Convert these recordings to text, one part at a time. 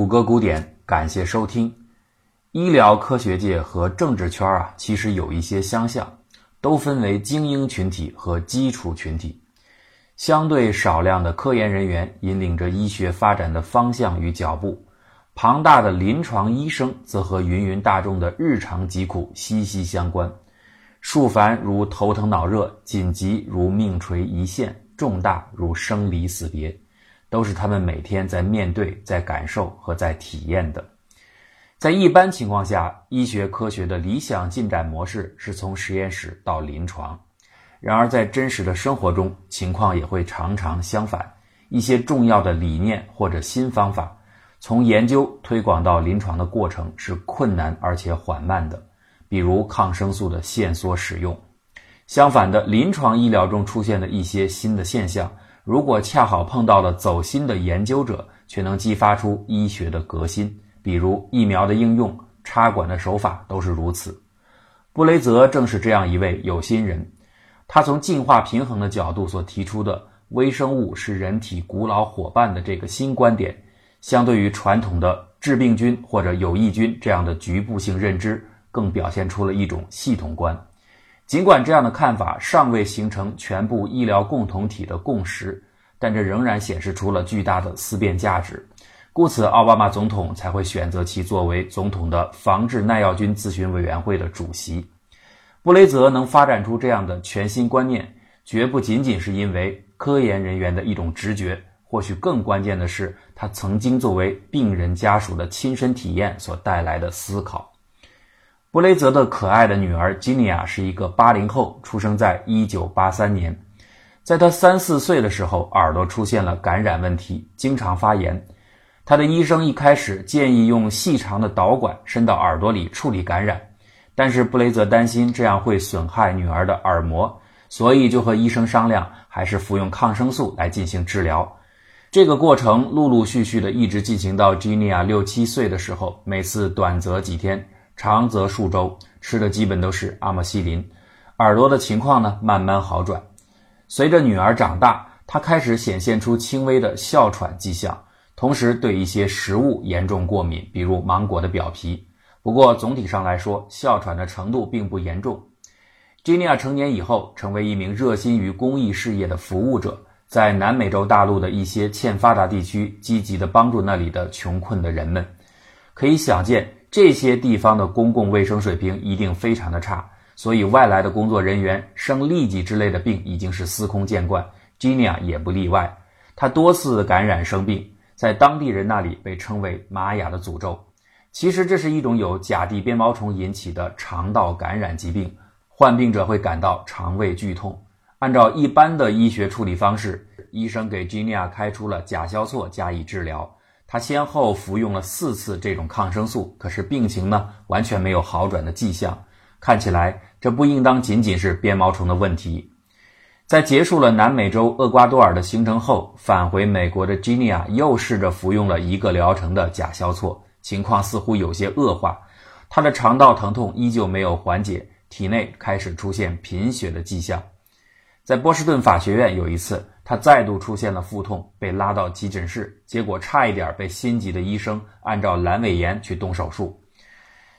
谷歌古典，感谢收听。医疗科学界和政治圈啊，其实有一些相像，都分为精英群体和基础群体。相对少量的科研人员引领着医学发展的方向与脚步，庞大的临床医生则和芸芸大众的日常疾苦息息相关。数繁如头疼脑热，紧急如命垂一线，重大如生离死别。都是他们每天在面对、在感受和在体验的。在一般情况下，医学科学的理想进展模式是从实验室到临床。然而，在真实的生活中，情况也会常常相反。一些重要的理念或者新方法，从研究推广到临床的过程是困难而且缓慢的。比如抗生素的限缩使用。相反的，临床医疗中出现的一些新的现象。如果恰好碰到了走心的研究者，却能激发出医学的革新，比如疫苗的应用、插管的手法都是如此。布雷泽正是这样一位有心人，他从进化平衡的角度所提出的“微生物是人体古老伙伴”的这个新观点，相对于传统的致病菌或者有益菌这样的局部性认知，更表现出了一种系统观。尽管这样的看法尚未形成全部医疗共同体的共识，但这仍然显示出了巨大的思辨价值，故此奥巴马总统才会选择其作为总统的防治耐药菌咨询委员会的主席。布雷泽能发展出这样的全新观念，绝不仅仅是因为科研人员的一种直觉，或许更关键的是他曾经作为病人家属的亲身体验所带来的思考。布雷泽的可爱的女儿吉尼亚是一个八零后，出生在一九八三年。在她三四岁的时候，耳朵出现了感染问题，经常发炎。他的医生一开始建议用细长的导管伸到耳朵里处理感染，但是布雷泽担心这样会损害女儿的耳膜，所以就和医生商量，还是服用抗生素来进行治疗。这个过程陆陆续续的一直进行到吉尼亚六七岁的时候，每次短则几天。长则数周，吃的基本都是阿莫西林，耳朵的情况呢慢慢好转。随着女儿长大，她开始显现出轻微的哮喘迹象，同时对一些食物严重过敏，比如芒果的表皮。不过总体上来说，哮喘的程度并不严重。吉尼亚成年以后，成为一名热心于公益事业的服务者，在南美洲大陆的一些欠发达地区，积极地帮助那里的穷困的人们。可以想见。这些地方的公共卫生水平一定非常的差，所以外来的工作人员生痢疾之类的病已经是司空见惯。吉尼亚也不例外，他多次感染生病，在当地人那里被称为“玛雅的诅咒”。其实这是一种由甲地鞭毛虫引起的肠道感染疾病，患病者会感到肠胃剧痛。按照一般的医学处理方式，医生给吉尼亚开出了甲硝唑加以治疗。他先后服用了四次这种抗生素，可是病情呢完全没有好转的迹象。看起来这不应当仅仅是鞭毛虫的问题。在结束了南美洲厄瓜多尔的行程后，返回美国的吉尼亚又试着服用了一个疗程的甲硝唑，情况似乎有些恶化。他的肠道疼痛依旧没有缓解，体内开始出现贫血的迹象。在波士顿法学院有一次。他再度出现了腹痛，被拉到急诊室，结果差一点被心急的医生按照阑尾炎去动手术。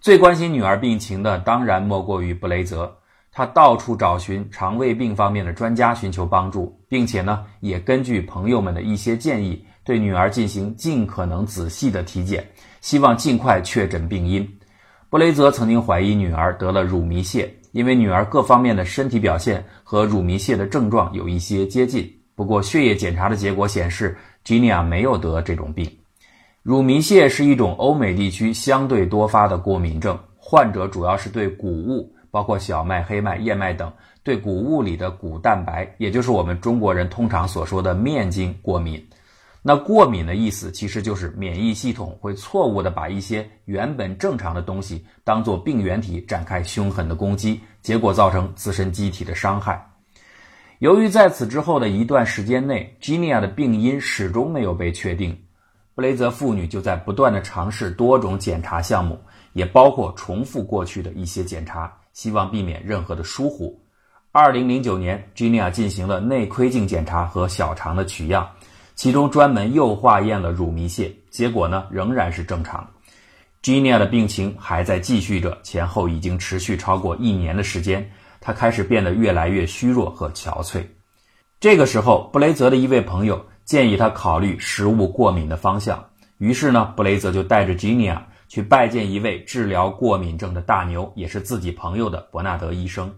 最关心女儿病情的当然莫过于布雷泽，他到处找寻肠胃病方面的专家寻求帮助，并且呢，也根据朋友们的一些建议，对女儿进行尽可能仔细的体检，希望尽快确诊病因。布雷泽曾经怀疑女儿得了乳糜泻，因为女儿各方面的身体表现和乳糜泻的症状有一些接近。不过，血液检查的结果显示，吉尼亚没有得这种病。乳糜泻是一种欧美地区相对多发的过敏症，患者主要是对谷物，包括小麦、黑麦、燕麦等，对谷物里的谷蛋白，也就是我们中国人通常所说的面筋过敏。那过敏的意思其实就是免疫系统会错误地把一些原本正常的东西当做病原体展开凶狠的攻击，结果造成自身机体的伤害。由于在此之后的一段时间内，吉尼亚的病因始终没有被确定，布雷泽父女就在不断的尝试多种检查项目，也包括重复过去的一些检查，希望避免任何的疏忽。二零零九年，吉尼亚进行了内窥镜检查和小肠的取样，其中专门又化验了乳糜泻，结果呢仍然是正常。Genia 的病情还在继续着，前后已经持续超过一年的时间，他开始变得越来越虚弱和憔悴。这个时候，布雷泽的一位朋友建议他考虑食物过敏的方向，于是呢，布雷泽就带着吉尼尔去拜见一位治疗过敏症的大牛，也是自己朋友的伯纳德医生。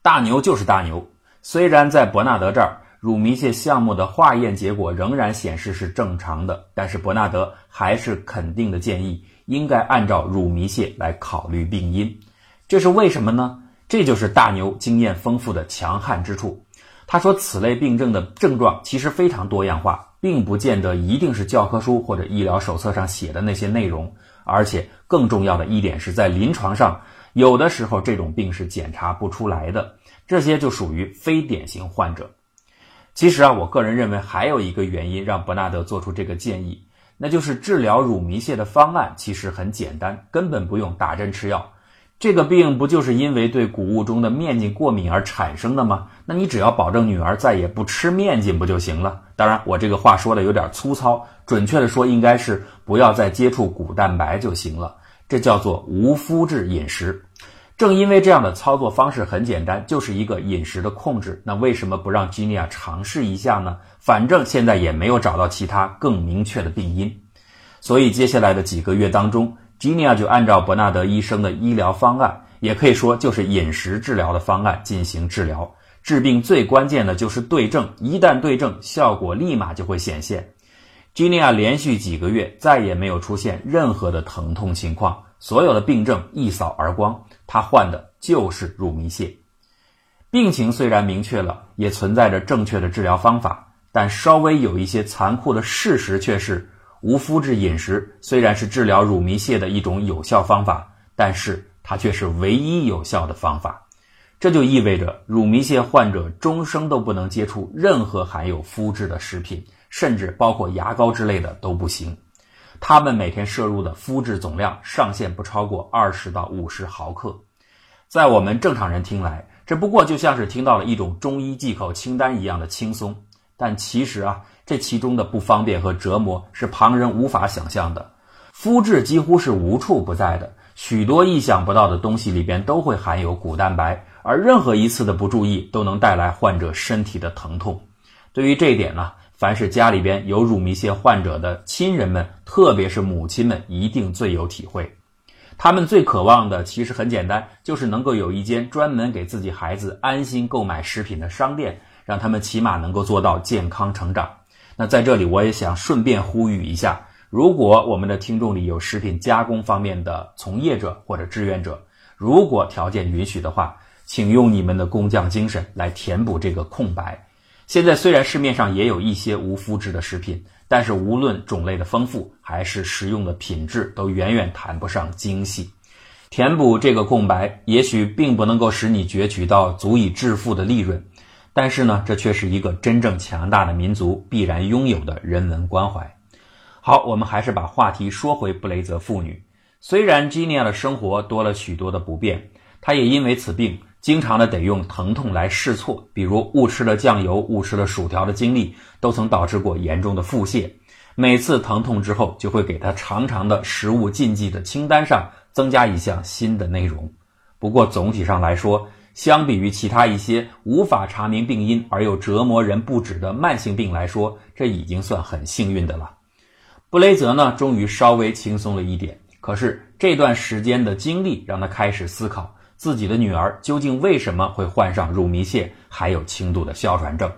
大牛就是大牛，虽然在伯纳德这儿。乳糜泻项目的化验结果仍然显示是正常的，但是伯纳德还是肯定的建议应该按照乳糜泻来考虑病因。这是为什么呢？这就是大牛经验丰富的强悍之处。他说，此类病症的症状其实非常多样化，并不见得一定是教科书或者医疗手册上写的那些内容。而且更重要的一点是在临床上，有的时候这种病是检查不出来的，这些就属于非典型患者。其实啊，我个人认为还有一个原因让伯纳德做出这个建议，那就是治疗乳糜泻的方案其实很简单，根本不用打针吃药。这个病不就是因为对谷物中的面筋过敏而产生的吗？那你只要保证女儿再也不吃面筋不就行了？当然，我这个话说的有点粗糙，准确的说应该是不要再接触谷蛋白就行了。这叫做无麸质饮食。正因为这样的操作方式很简单，就是一个饮食的控制。那为什么不让吉尼亚尝试一下呢？反正现在也没有找到其他更明确的病因，所以接下来的几个月当中，吉尼亚就按照伯纳德医生的医疗方案，也可以说就是饮食治疗的方案进行治疗。治病最关键的就是对症，一旦对症，效果立马就会显现。吉尼亚连续几个月再也没有出现任何的疼痛情况。所有的病症一扫而光，他患的就是乳糜泻。病情虽然明确了，也存在着正确的治疗方法，但稍微有一些残酷的事实却是：无麸质饮食虽然是治疗乳糜泻的一种有效方法，但是它却是唯一有效的方法。这就意味着乳糜泻患者终生都不能接触任何含有麸质的食品，甚至包括牙膏之类的都不行。他们每天摄入的麸质总量上限不超过二十到五十毫克，在我们正常人听来，这不过就像是听到了一种中医忌口清单一样的轻松。但其实啊，这其中的不方便和折磨是旁人无法想象的。肤质几乎是无处不在的，许多意想不到的东西里边都会含有谷蛋白，而任何一次的不注意都能带来患者身体的疼痛。对于这一点呢？凡是家里边有乳糜泻患者的亲人们，特别是母亲们，一定最有体会。他们最渴望的其实很简单，就是能够有一间专门给自己孩子安心购买食品的商店，让他们起码能够做到健康成长。那在这里，我也想顺便呼吁一下：如果我们的听众里有食品加工方面的从业者或者志愿者，如果条件允许的话，请用你们的工匠精神来填补这个空白。现在虽然市面上也有一些无麸质的食品，但是无论种类的丰富还是食用的品质，都远远谈不上精细。填补这个空白，也许并不能够使你攫取到足以致富的利润，但是呢，这却是一个真正强大的民族必然拥有的人文关怀。好，我们还是把话题说回布雷泽妇女。虽然吉尼亚的生活多了许多的不便，她也因为此病。经常的得用疼痛来试错，比如误吃了酱油、误吃了薯条的经历，都曾导致过严重的腹泻。每次疼痛之后，就会给她长长的食物禁忌的清单上增加一项新的内容。不过总体上来说，相比于其他一些无法查明病因而又折磨人不止的慢性病来说，这已经算很幸运的了。布雷泽呢，终于稍微轻松了一点。可是这段时间的经历让他开始思考。自己的女儿究竟为什么会患上乳糜泻，还有轻度的哮喘症？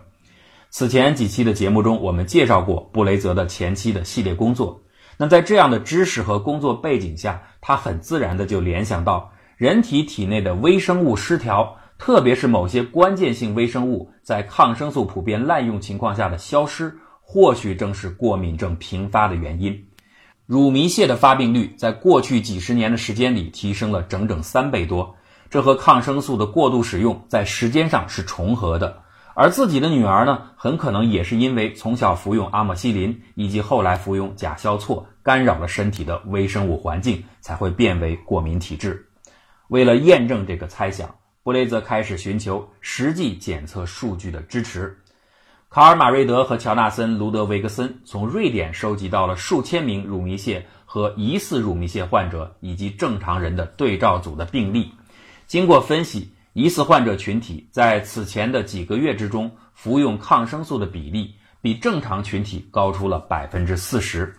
此前几期的节目中，我们介绍过布雷泽的前期的系列工作。那在这样的知识和工作背景下，他很自然的就联想到，人体体内的微生物失调，特别是某些关键性微生物在抗生素普遍滥用情况下的消失，或许正是过敏症频发的原因。乳糜泻的发病率在过去几十年的时间里提升了整整三倍多。这和抗生素的过度使用在时间上是重合的，而自己的女儿呢，很可能也是因为从小服用阿莫西林以及后来服用甲硝唑，干扰了身体的微生物环境，才会变为过敏体质。为了验证这个猜想，布雷泽开始寻求实际检测数据的支持。卡尔马瑞德和乔纳森·卢德维格森从瑞典收集到了数千名乳糜泻和疑似乳糜泻患者以及正常人的对照组的病例。经过分析，疑似患者群体在此前的几个月之中服用抗生素的比例比正常群体高出了百分之四十。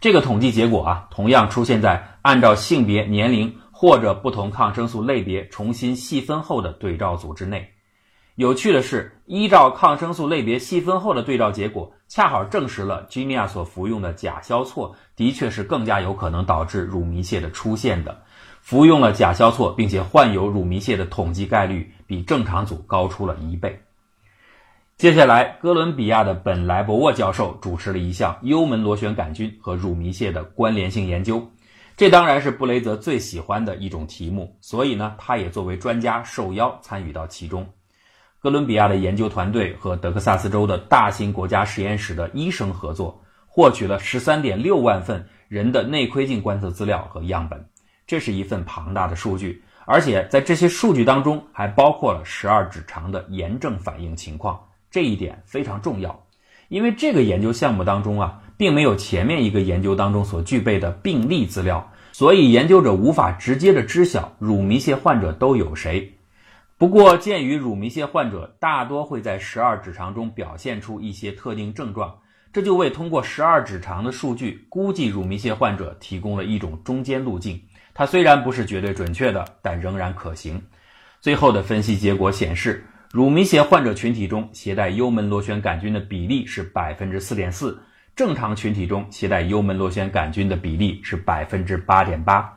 这个统计结果啊，同样出现在按照性别、年龄或者不同抗生素类别重新细分后的对照组之内。有趣的是，依照抗生素类别细分后的对照结果，恰好证实了吉尼亚所服用的甲硝唑的确是更加有可能导致乳糜泻的出现的。服用了甲硝唑并且患有乳糜泻的统计概率比正常组高出了一倍。接下来，哥伦比亚的本莱博沃教授主持了一项幽门螺旋杆菌和乳糜泻的关联性研究，这当然是布雷泽最喜欢的一种题目，所以呢，他也作为专家受邀参与到其中。哥伦比亚的研究团队和德克萨斯州的大型国家实验室的医生合作，获取了十三点六万份人的内窥镜观测资料和样本，这是一份庞大的数据，而且在这些数据当中还包括了十二指肠的炎症反应情况，这一点非常重要，因为这个研究项目当中啊，并没有前面一个研究当中所具备的病例资料，所以研究者无法直接的知晓乳糜泻患者都有谁。不过，鉴于乳糜泻患者大多会在十二指肠中表现出一些特定症状，这就为通过十二指肠的数据估计乳糜泻患者提供了一种中间路径。它虽然不是绝对准确的，但仍然可行。最后的分析结果显示，乳糜血患者群体中携带幽门螺旋杆菌的比例是百分之四点四，正常群体中携带幽门螺旋杆菌的比例是百分之八点八。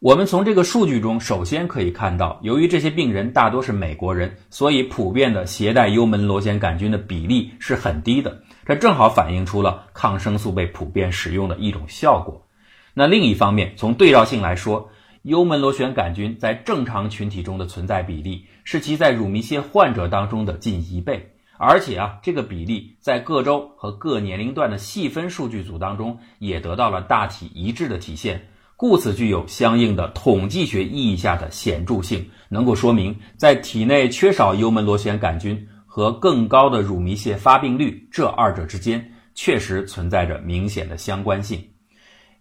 我们从这个数据中，首先可以看到，由于这些病人大多是美国人，所以普遍的携带幽门螺旋杆菌的比例是很低的。这正好反映出了抗生素被普遍使用的一种效果。那另一方面，从对照性来说，幽门螺旋杆菌在正常群体中的存在比例是其在乳糜泻患者当中的近一倍，而且啊，这个比例在各州和各年龄段的细分数据组当中也得到了大体一致的体现。故此具有相应的统计学意义下的显著性，能够说明在体内缺少幽门螺旋杆菌和更高的乳糜泻发病率这二者之间确实存在着明显的相关性。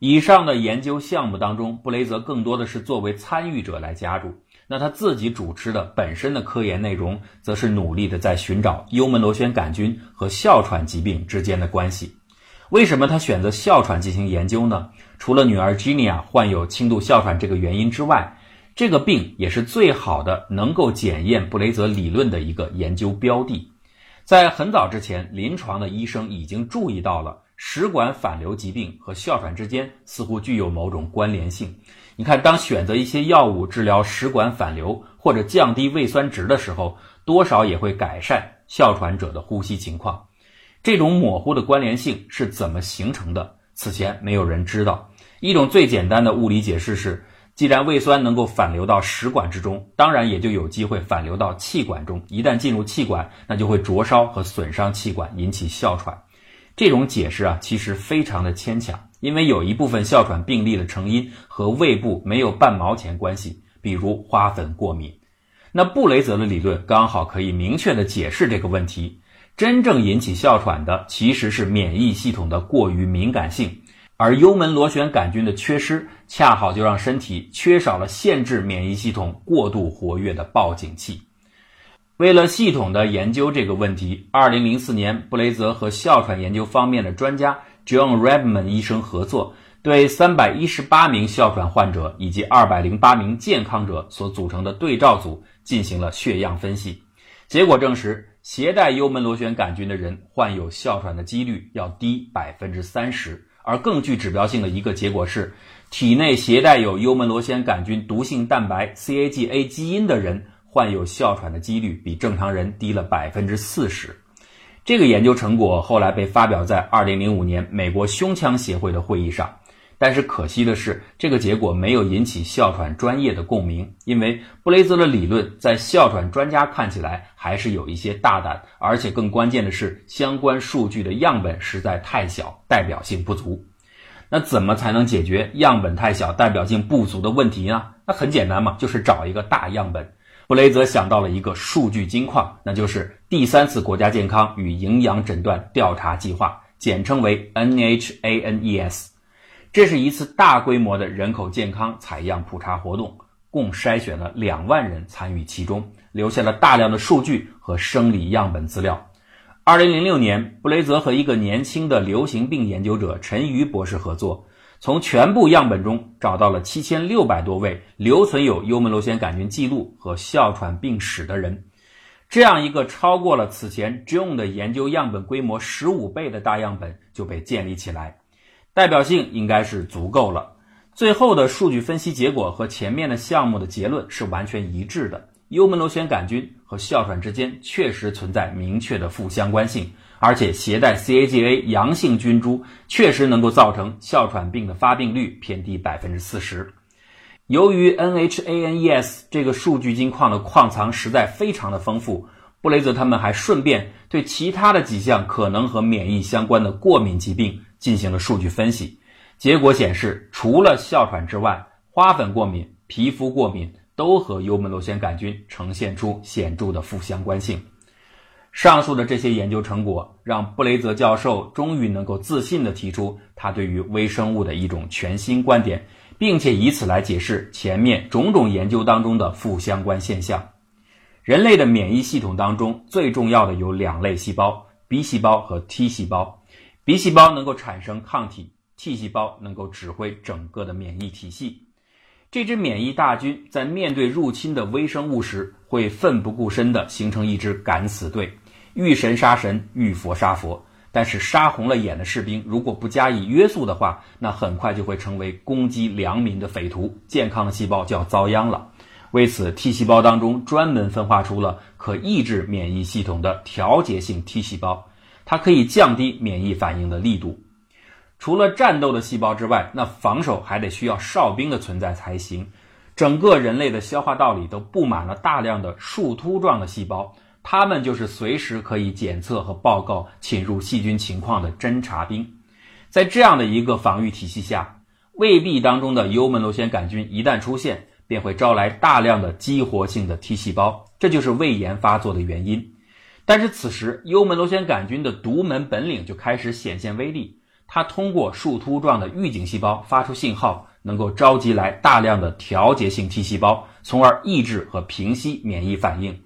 以上的研究项目当中，布雷泽更多的是作为参与者来加入，那他自己主持的本身的科研内容，则是努力的在寻找幽门螺旋杆菌和哮喘疾病之间的关系。为什么他选择哮喘进行研究呢？除了女儿吉尼亚患有轻度哮喘这个原因之外，这个病也是最好的能够检验布雷泽理论的一个研究标的。在很早之前，临床的医生已经注意到了食管反流疾病和哮喘之间似乎具有某种关联性。你看，当选择一些药物治疗食管反流或者降低胃酸值的时候，多少也会改善哮喘者的呼吸情况。这种模糊的关联性是怎么形成的？此前没有人知道。一种最简单的物理解释是：既然胃酸能够反流到食管之中，当然也就有机会反流到气管中。一旦进入气管，那就会灼烧和损伤气管，引起哮喘。这种解释啊，其实非常的牵强，因为有一部分哮喘病例的成因和胃部没有半毛钱关系，比如花粉过敏。那布雷泽的理论刚好可以明确的解释这个问题。真正引起哮喘的其实是免疫系统的过于敏感性，而幽门螺旋杆菌的缺失，恰好就让身体缺少了限制免疫系统过度活跃的报警器。为了系统的研究这个问题，二零零四年，布雷泽和哮喘研究方面的专家 John Redman 医生合作，对三百一十八名哮喘患者以及二百零八名健康者所组成的对照组进行了血样分析，结果证实。携带幽门螺旋杆菌的人患有哮喘的几率要低百分之三十，而更具指标性的一个结果是，体内携带有幽门螺旋杆菌毒性蛋白 CAGA 基因的人患有哮喘的几率比正常人低了百分之四十。这个研究成果后来被发表在二零零五年美国胸腔协会的会议上。但是可惜的是，这个结果没有引起哮喘专业的共鸣，因为布雷泽的理论在哮喘专家看起来还是有一些大胆，而且更关键的是，相关数据的样本实在太小，代表性不足。那怎么才能解决样本太小、代表性不足的问题呢？那很简单嘛，就是找一个大样本。布雷泽想到了一个数据金矿，那就是第三次国家健康与营养诊断调查计划，简称为 NHANES。这是一次大规模的人口健康采样普查活动，共筛选了两万人参与其中，留下了大量的数据和生理样本资料。二零零六年，布雷泽和一个年轻的流行病研究者陈瑜博士合作，从全部样本中找到了七千六百多位留存有幽门螺旋杆菌记录和哮喘病史的人。这样一个超过了此前 John 的研究样本规模十五倍的大样本就被建立起来。代表性应该是足够了。最后的数据分析结果和前面的项目的结论是完全一致的。幽门螺旋杆菌和哮喘之间确实存在明确的负相关性，而且携带 CAGA 阳性菌株确实能够造成哮喘病的发病率偏低百分之四十。由于 NHANES 这个数据金矿的矿藏实在非常的丰富，布雷泽他们还顺便对其他的几项可能和免疫相关的过敏疾病。进行了数据分析，结果显示，除了哮喘之外，花粉过敏、皮肤过敏都和幽门螺旋杆菌呈现出显著的负相关性。上述的这些研究成果，让布雷泽教授终于能够自信地提出他对于微生物的一种全新观点，并且以此来解释前面种种研究当中的负相关现象。人类的免疫系统当中最重要的有两类细胞：B 细胞和 T 细胞。B 细胞能够产生抗体，T 细胞能够指挥整个的免疫体系。这支免疫大军在面对入侵的微生物时，会奋不顾身地形成一支敢死队，遇神杀神，遇佛杀佛。但是杀红了眼的士兵，如果不加以约束的话，那很快就会成为攻击良民的匪徒，健康的细胞就要遭殃了。为此，T 细胞当中专门分化出了可抑制免疫系统的调节性 T 细胞。它可以降低免疫反应的力度。除了战斗的细胞之外，那防守还得需要哨兵的存在才行。整个人类的消化道里都布满了大量的树突状的细胞，它们就是随时可以检测和报告侵入细菌情况的侦察兵。在这样的一个防御体系下，胃壁当中的幽门螺旋杆菌一旦出现，便会招来大量的激活性的 T 细胞，这就是胃炎发作的原因。但是此时，幽门螺旋杆菌的独门本领就开始显现威力。它通过树突状的预警细胞发出信号，能够召集来大量的调节性 T 细胞，从而抑制和平息免疫反应。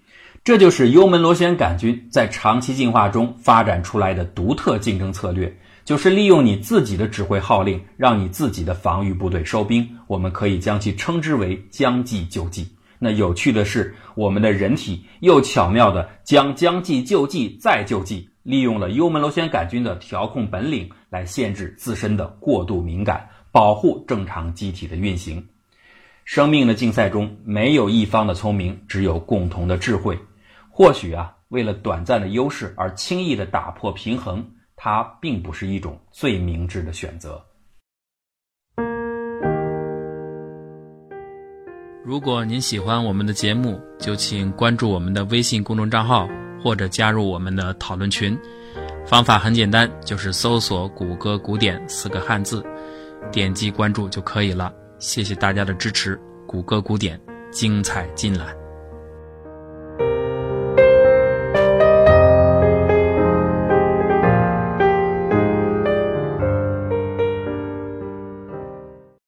这就是幽门螺旋杆菌在长期进化中发展出来的独特竞争策略，就是利用你自己的指挥号令，让你自己的防御部队收兵。我们可以将其称之为将计就计。那有趣的是，我们的人体又巧妙地将将计就计再就计，利用了幽门螺旋杆菌的调控本领来限制自身的过度敏感，保护正常机体的运行。生命的竞赛中，没有一方的聪明，只有共同的智慧。或许啊，为了短暂的优势而轻易地打破平衡，它并不是一种最明智的选择。如果您喜欢我们的节目，就请关注我们的微信公众账号，或者加入我们的讨论群。方法很简单，就是搜索“谷歌古典”四个汉字，点击关注就可以了。谢谢大家的支持，谷歌古典精彩尽览。